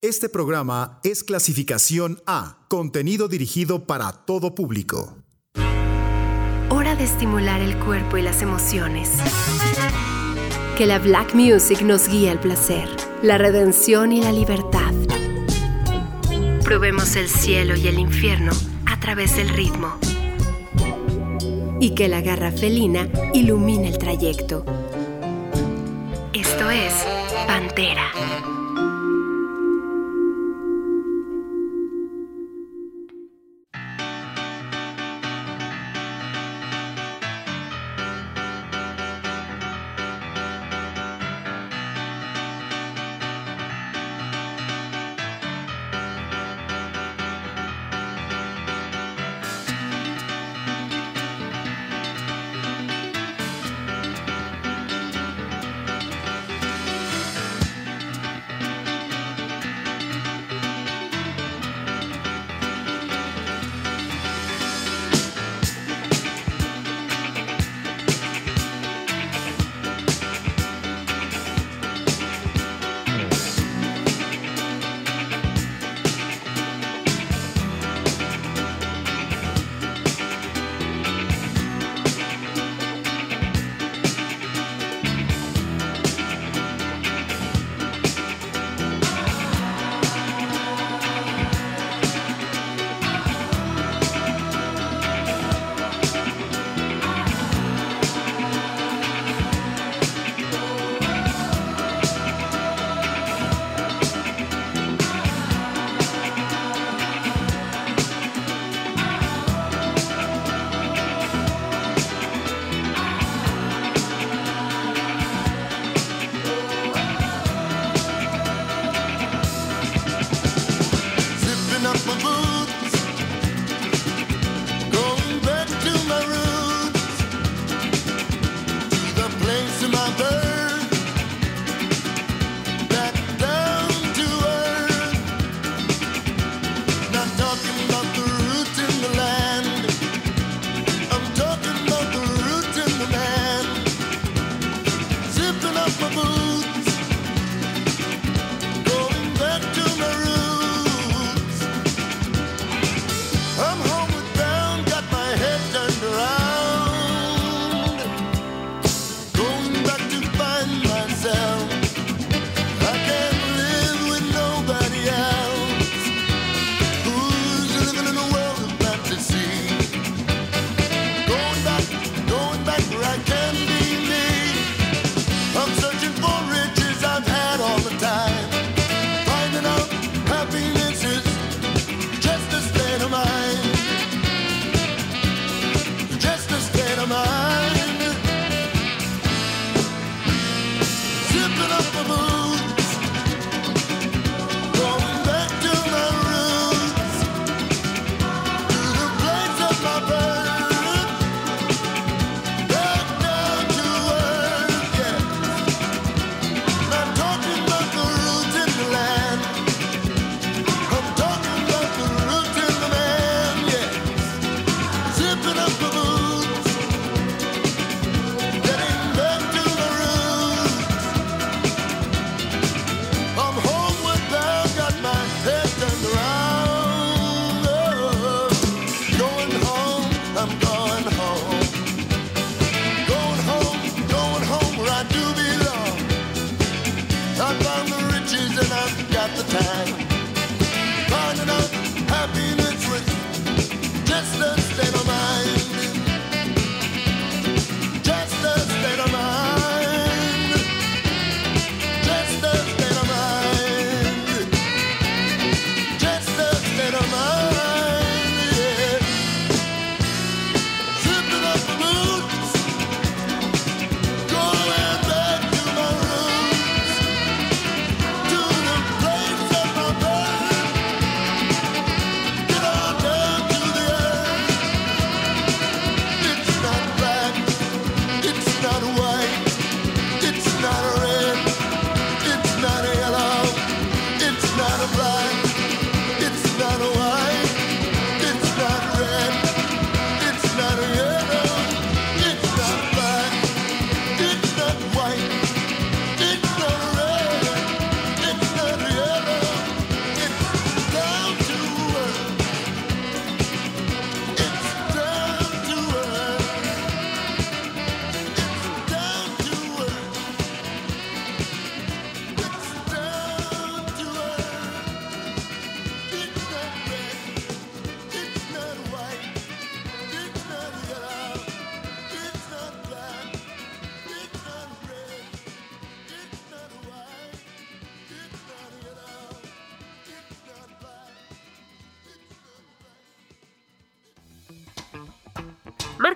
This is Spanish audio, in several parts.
Este programa es clasificación A, contenido dirigido para todo público. Hora de estimular el cuerpo y las emociones. Que la Black Music nos guíe al placer, la redención y la libertad. Probemos el cielo y el infierno a través del ritmo. Y que la garra felina ilumine el trayecto. Esto es Pantera.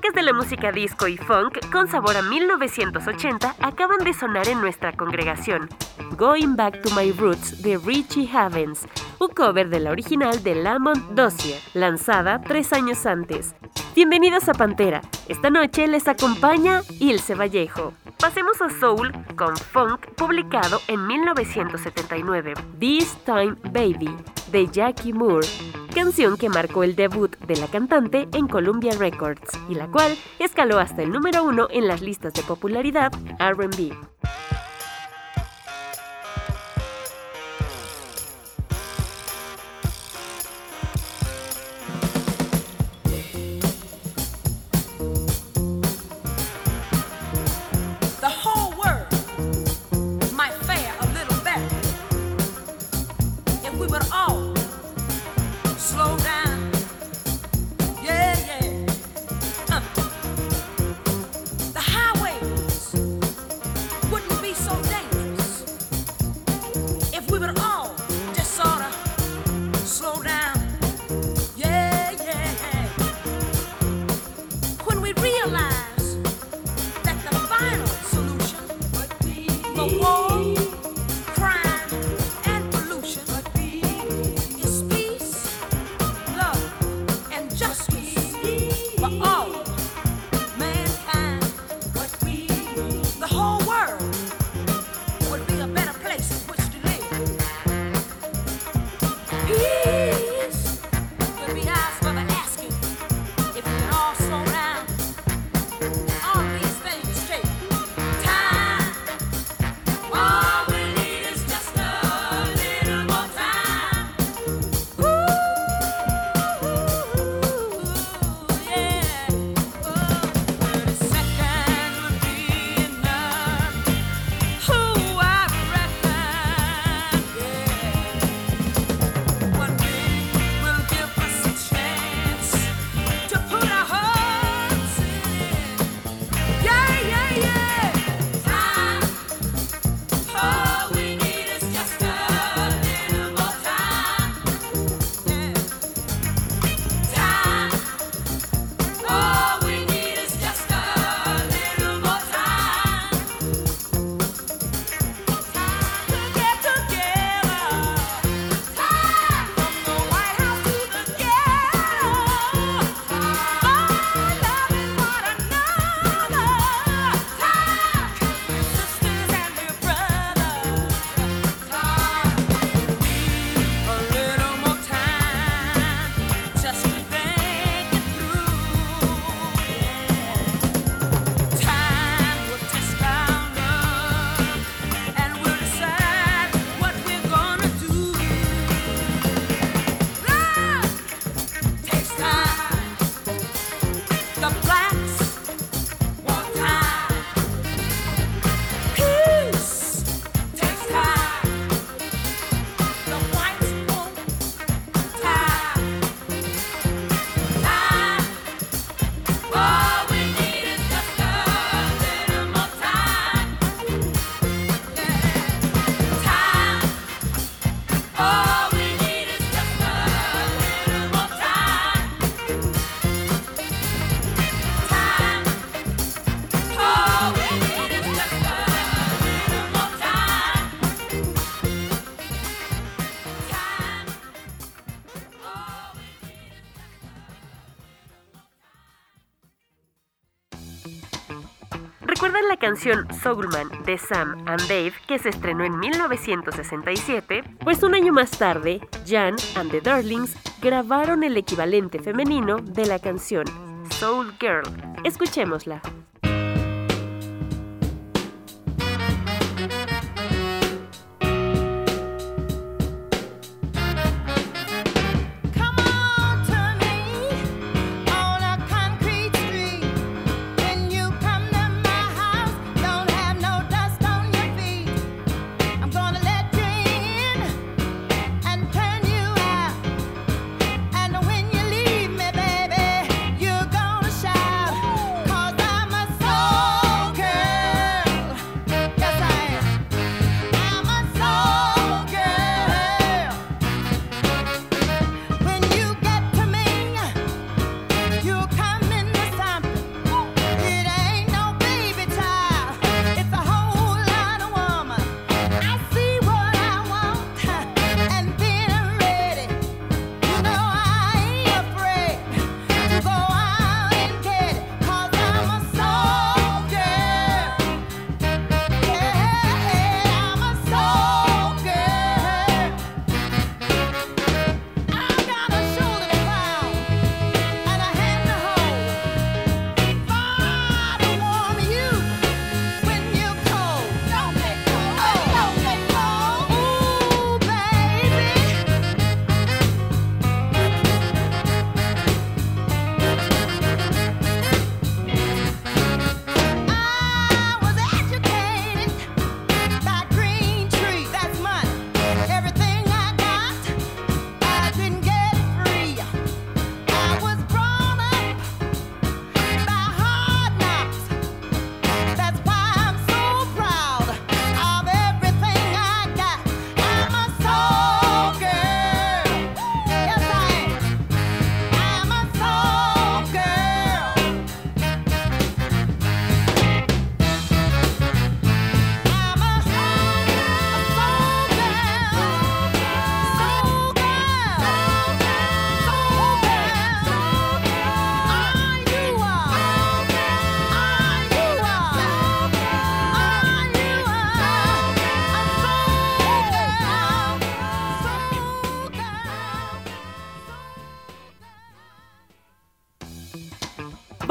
Toques de la música disco y funk con sabor a 1980 acaban de sonar en nuestra congregación. Going Back to My Roots de Richie Havens, un cover de la original de Lamont Dossier, lanzada tres años antes. Bienvenidos a Pantera. Esta noche les acompaña Ilse Vallejo. Pasemos a Soul con Funk, publicado en 1979, This Time Baby, de Jackie Moore, canción que marcó el debut de la cantante en Columbia Records y la cual escaló hasta el número uno en las listas de popularidad RB. Canción Soulman de Sam and Dave, que se estrenó en 1967, pues un año más tarde, Jan and the Darlings grabaron el equivalente femenino de la canción, Soul Girl. Escuchémosla.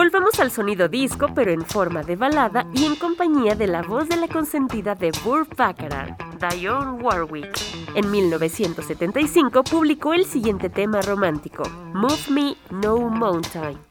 Volvamos al sonido disco, pero en forma de balada y en compañía de la voz de la consentida de Burt Bacharach, Dionne Warwick. En 1975 publicó el siguiente tema romántico, Move Me No Mountain.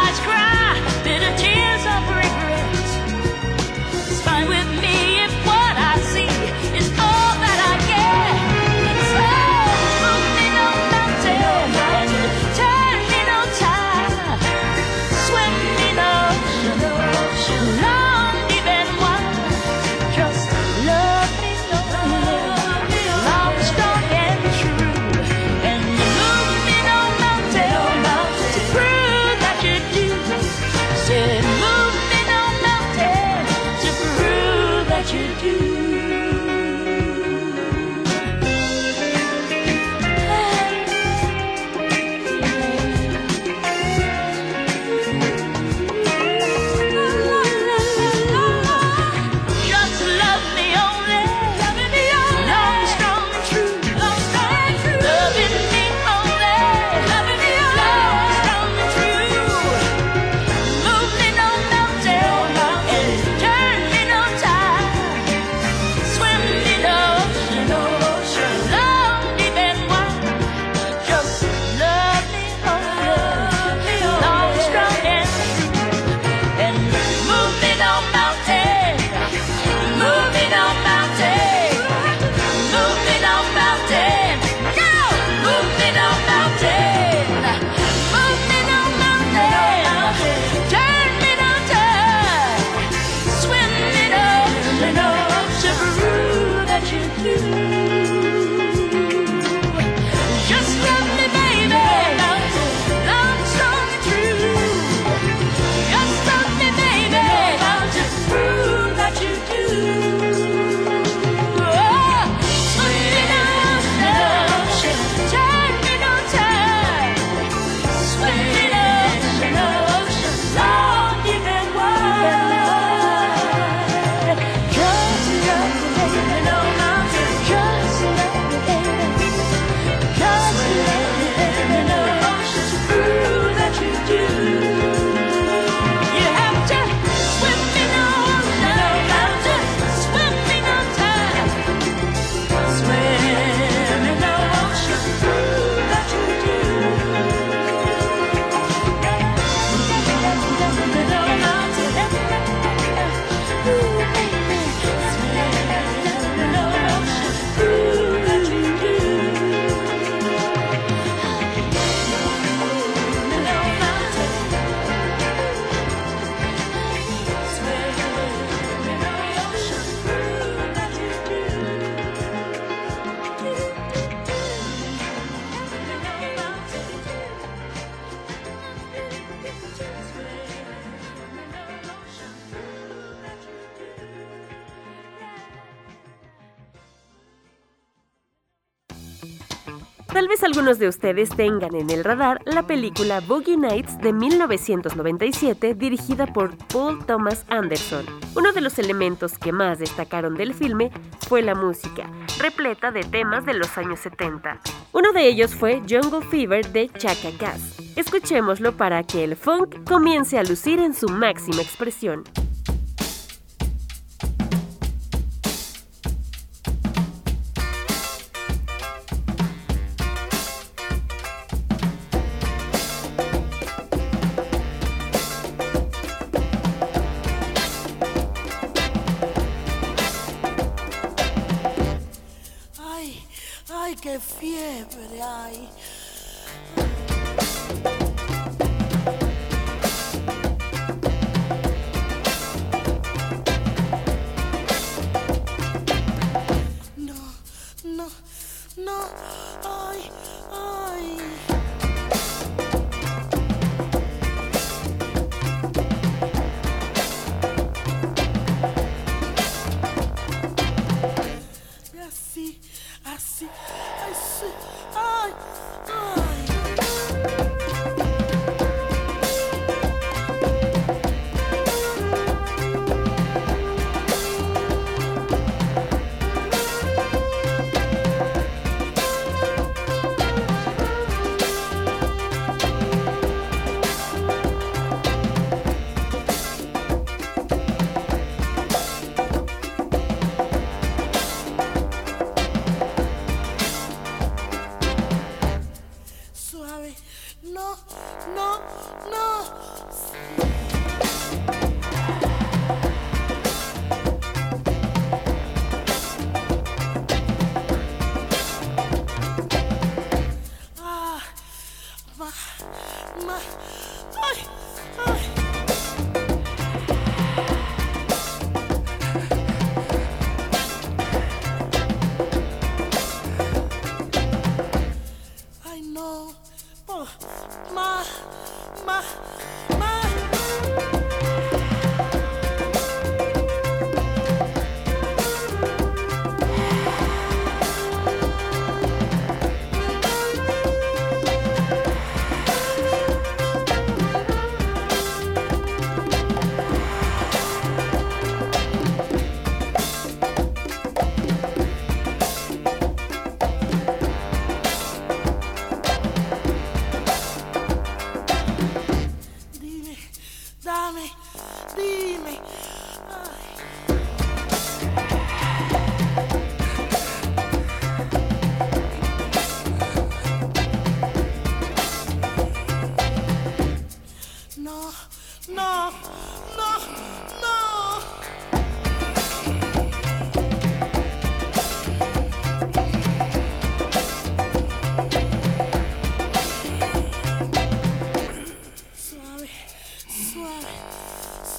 Tal vez algunos de ustedes tengan en el radar la película Boogie Nights de 1997 dirigida por Paul Thomas Anderson. Uno de los elementos que más destacaron del filme fue la música, repleta de temas de los años 70. Uno de ellos fue Jungle Fever de Chaka Cass. Escuchémoslo para que el funk comience a lucir en su máxima expresión.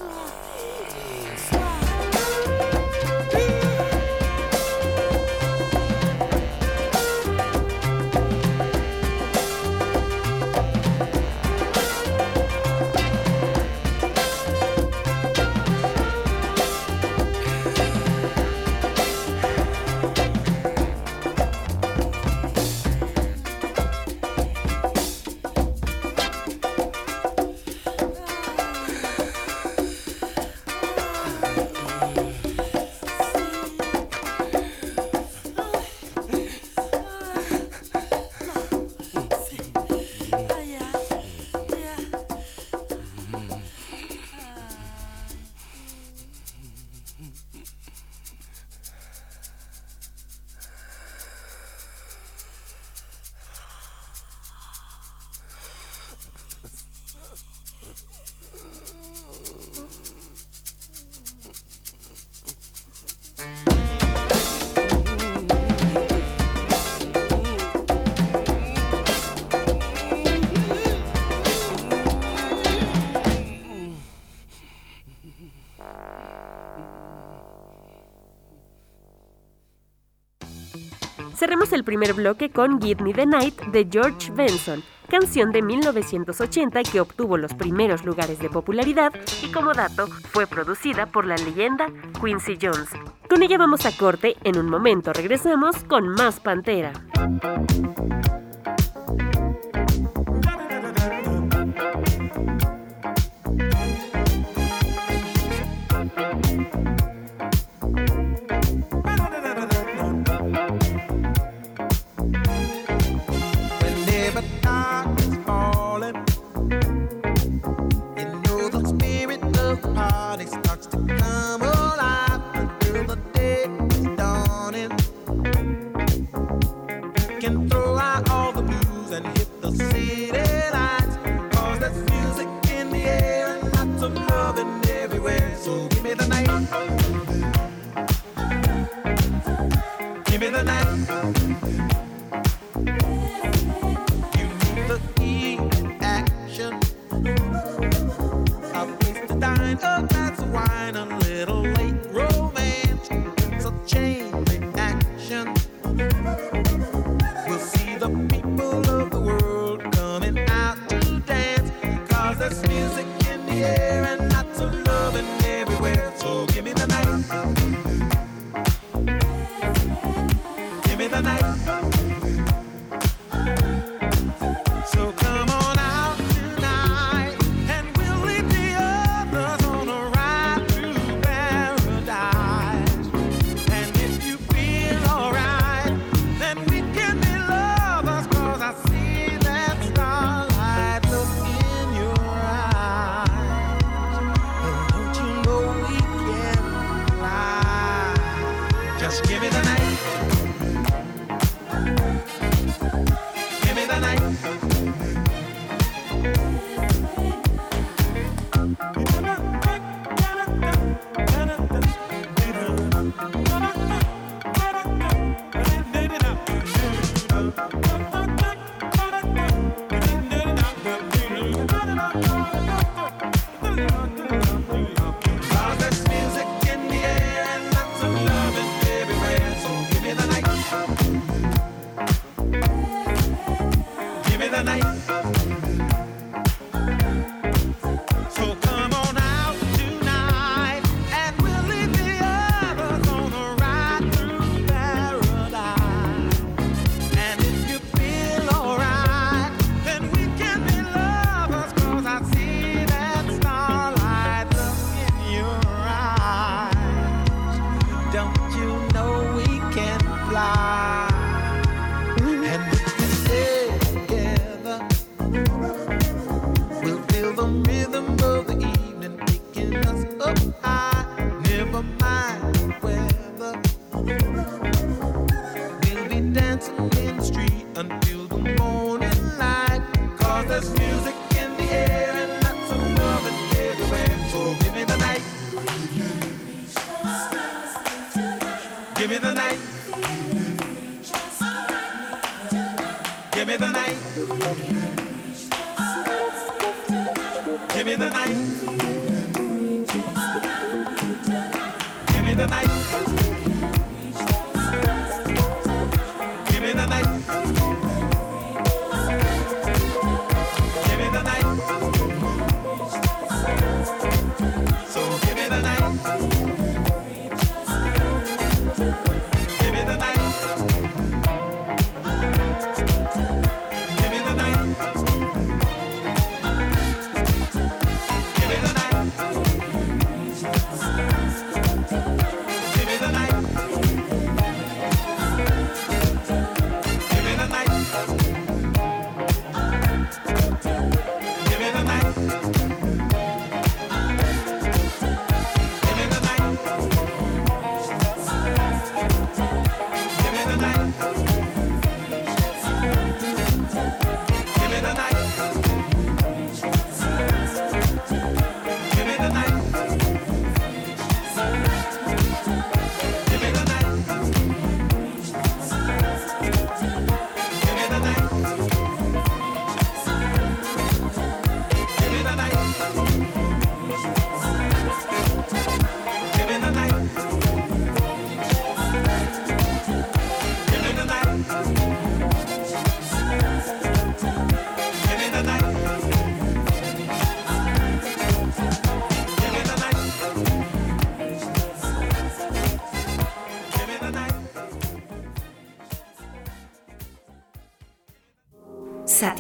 Ursula. El primer bloque con Give Me the Night de George Benson, canción de 1980 que obtuvo los primeros lugares de popularidad y como dato fue producida por la leyenda Quincy Jones. Con ella vamos a corte, en un momento regresamos con más Pantera.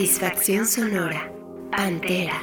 Satisfacción sonora. Pantera.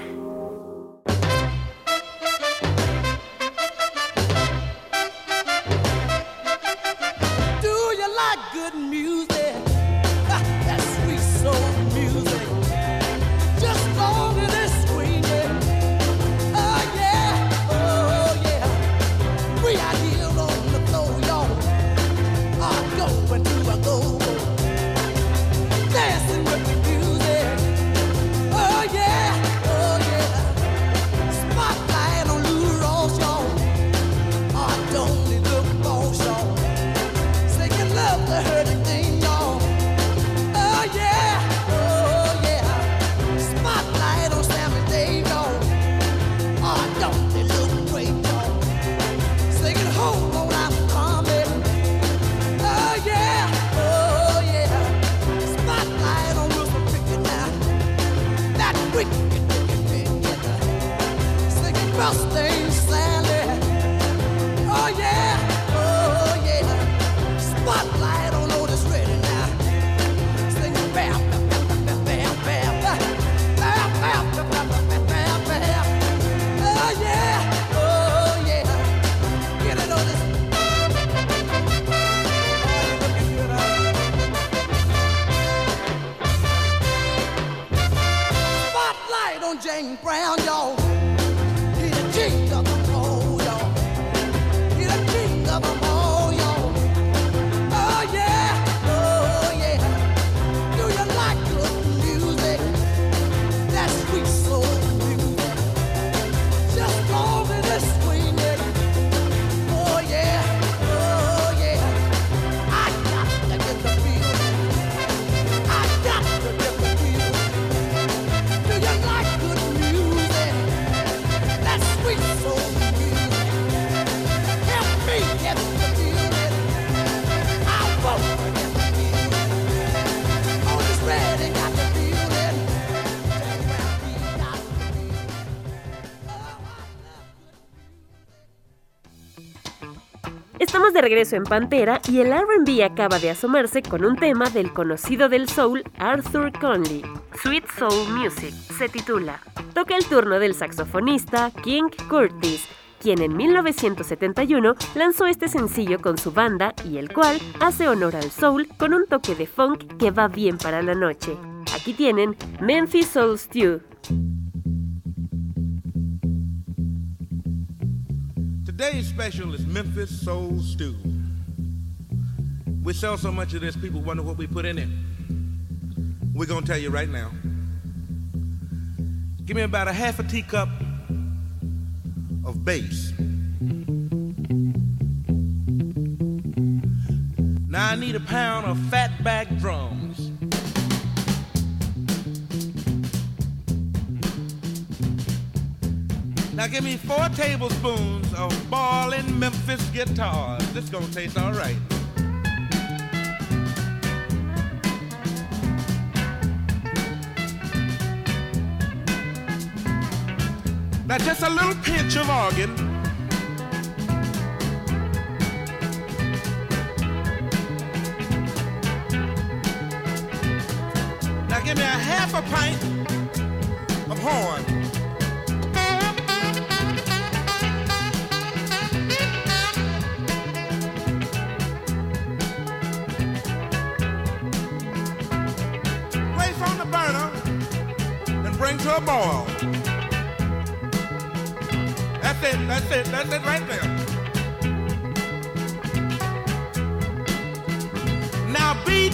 Sweet soul de regreso en Pantera y el RB acaba de asomarse con un tema del conocido del soul Arthur Conley. Sweet Soul Music se titula. Toca el turno del saxofonista King Curtis, quien en 1971 lanzó este sencillo con su banda y el cual hace honor al soul con un toque de funk que va bien para la noche. Aquí tienen Memphis Soul Stew. Today's special is Memphis Soul Stew. We sell so much of this, people wonder what we put in it. We're gonna tell you right now. Give me about a half a teacup of bass. Now I need a pound of fatback drums. Now give me four tablespoons of ballin' Memphis guitars. This gonna taste all right. Now just a little pinch of organ. Now give me a half a pint of horn. To a boil. That's it, that's it, that's it right there. Now beat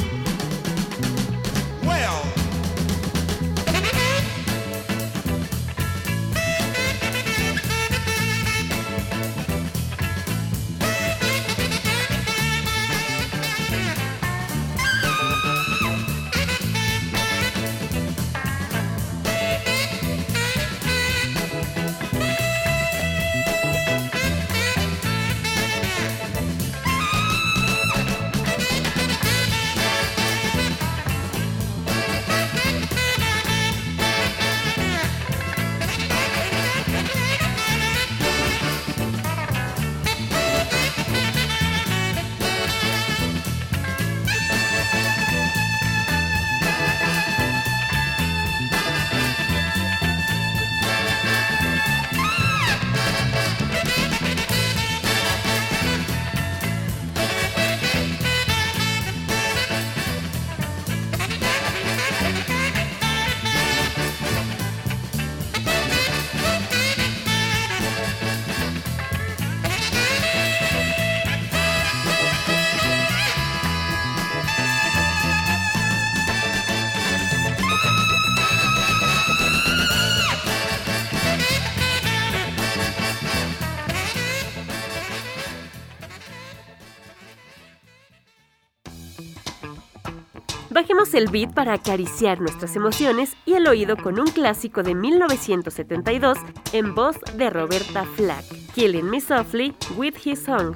Bajemos el beat para acariciar nuestras emociones y el oído con un clásico de 1972 en voz de Roberta Flack, Killing Me Softly with His Song.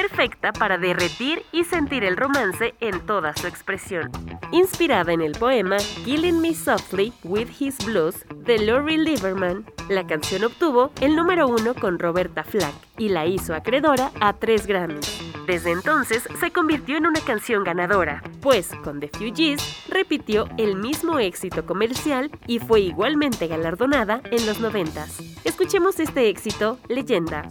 Perfecta para derretir y sentir el romance en toda su expresión. Inspirada en el poema Killing Me Softly with His Blues de Lori Lieberman, la canción obtuvo el número uno con Roberta Flack y la hizo acreedora a tres Grammys. Desde entonces se convirtió en una canción ganadora, pues con The Fugees repitió el mismo éxito comercial y fue igualmente galardonada en los 90. Escuchemos este éxito, Leyenda.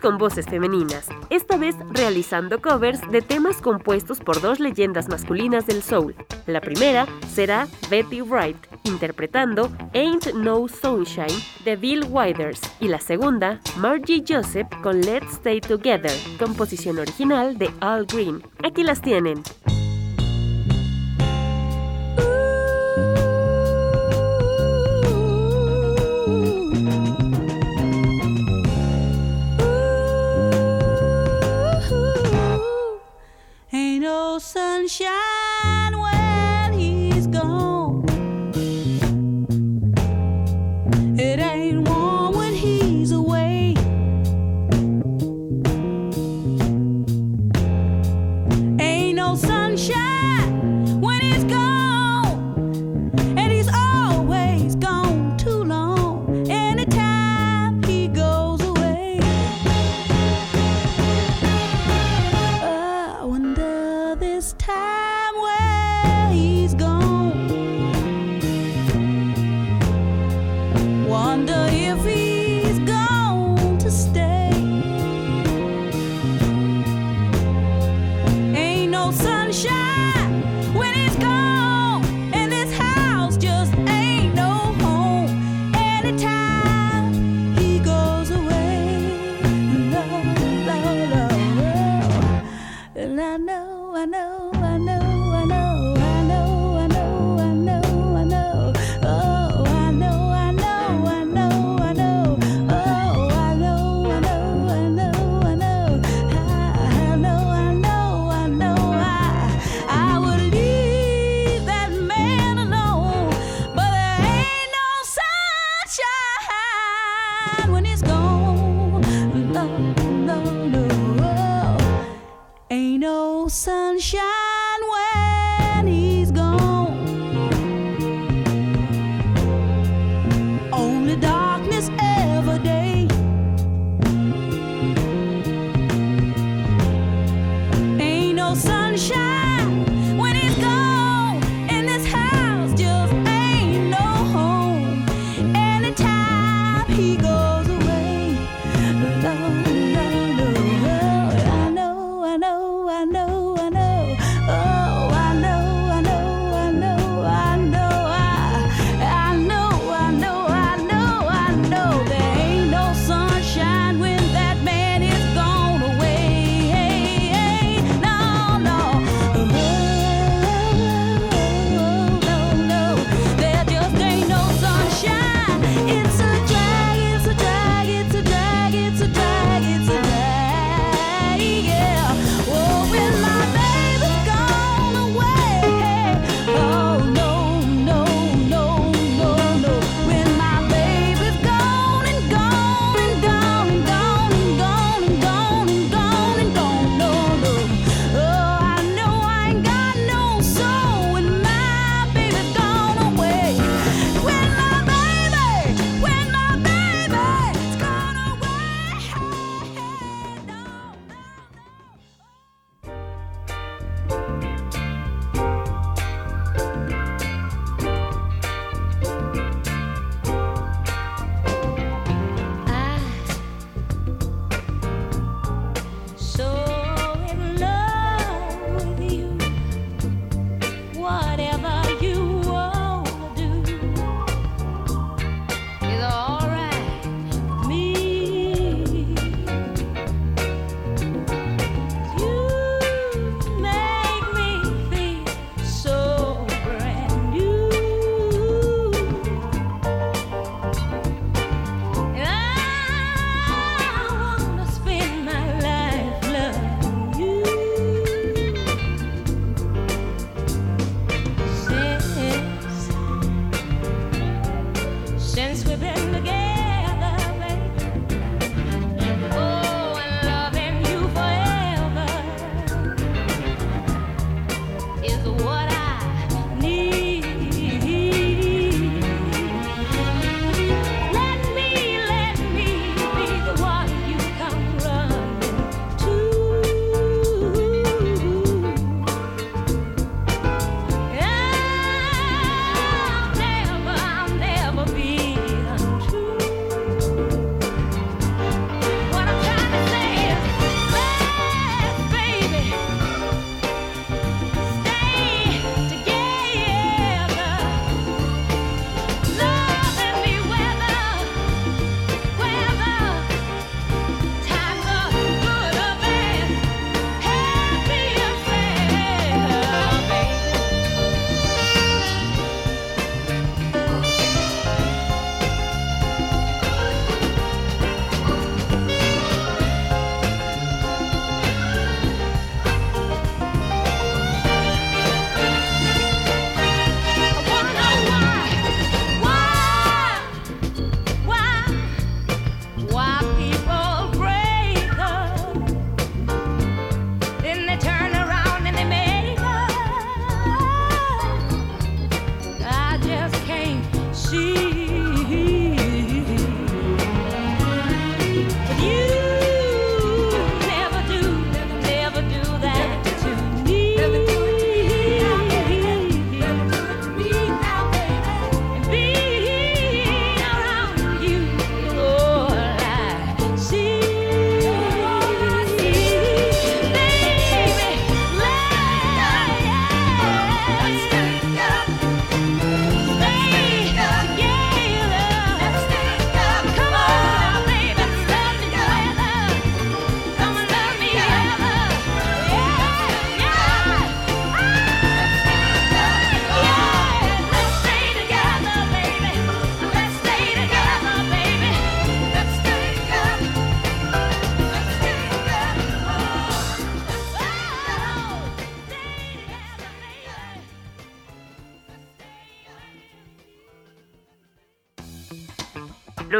Con voces femeninas, esta vez realizando covers de temas compuestos por dos leyendas masculinas del soul. La primera será Betty Wright, interpretando Ain't No Sunshine de Bill Withers, y la segunda, Margie Joseph con Let's Stay Together, composición original de Al Green. Aquí las tienen. sunshine.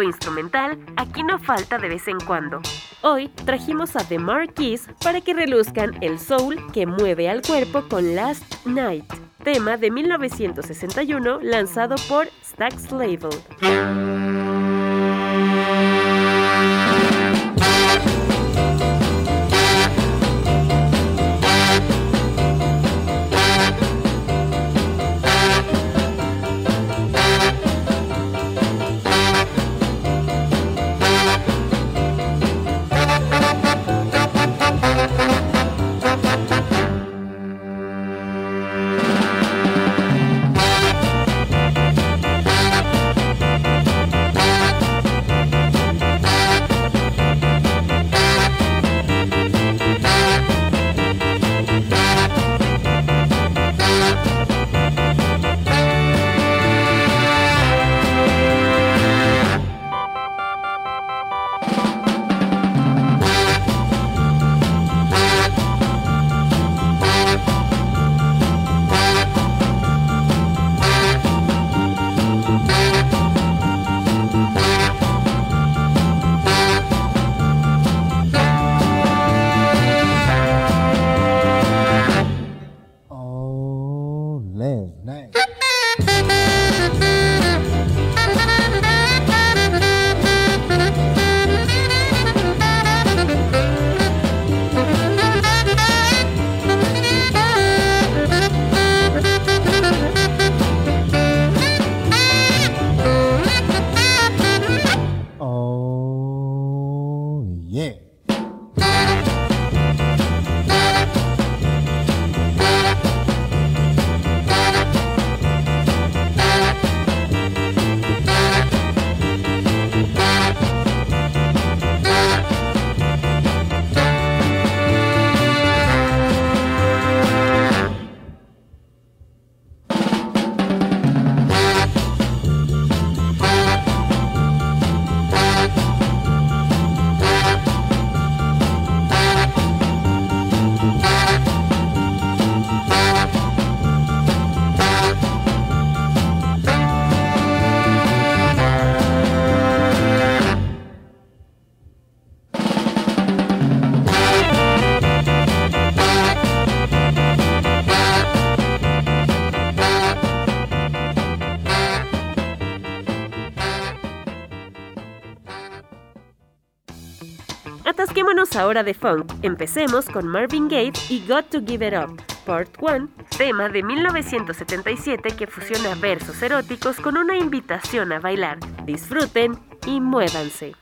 Instrumental aquí no falta de vez en cuando. Hoy trajimos a The Marquis para que reluzcan el soul que mueve al cuerpo con Last Night, tema de 1961 lanzado por Stax Label. Ahora de funk. Empecemos con Marvin Gaye y Got to Give It Up, Part 1, tema de 1977 que fusiona versos eróticos con una invitación a bailar. Disfruten y muévanse.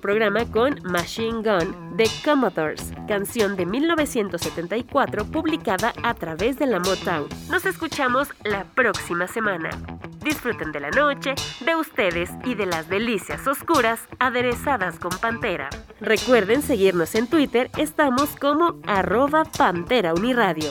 Programa con Machine Gun de Commodores, canción de 1974 publicada a través de la Motown. Nos escuchamos la próxima semana. Disfruten de la noche, de ustedes y de las delicias oscuras aderezadas con Pantera. Recuerden seguirnos en Twitter, estamos como arroba Pantera Uniradio.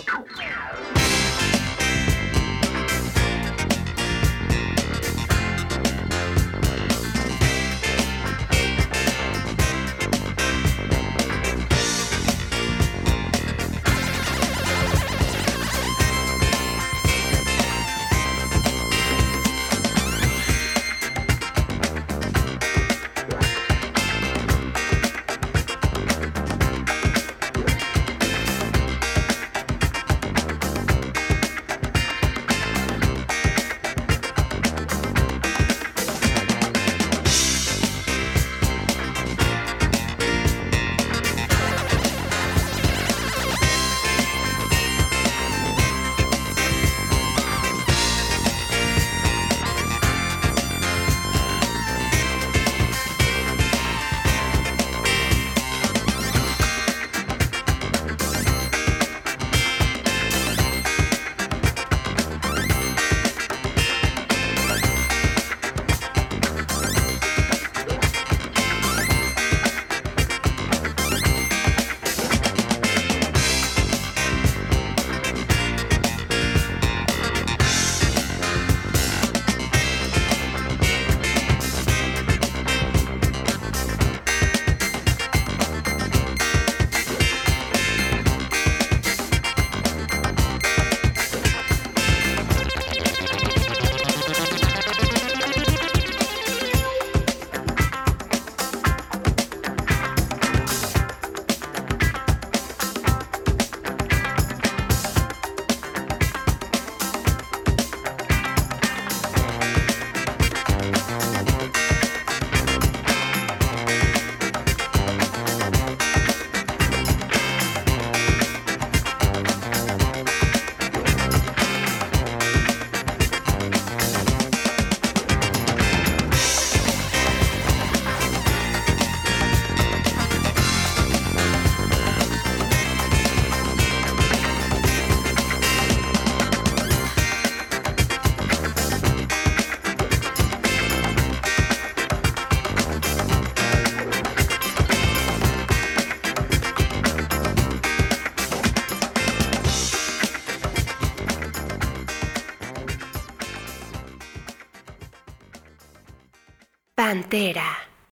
Pantera.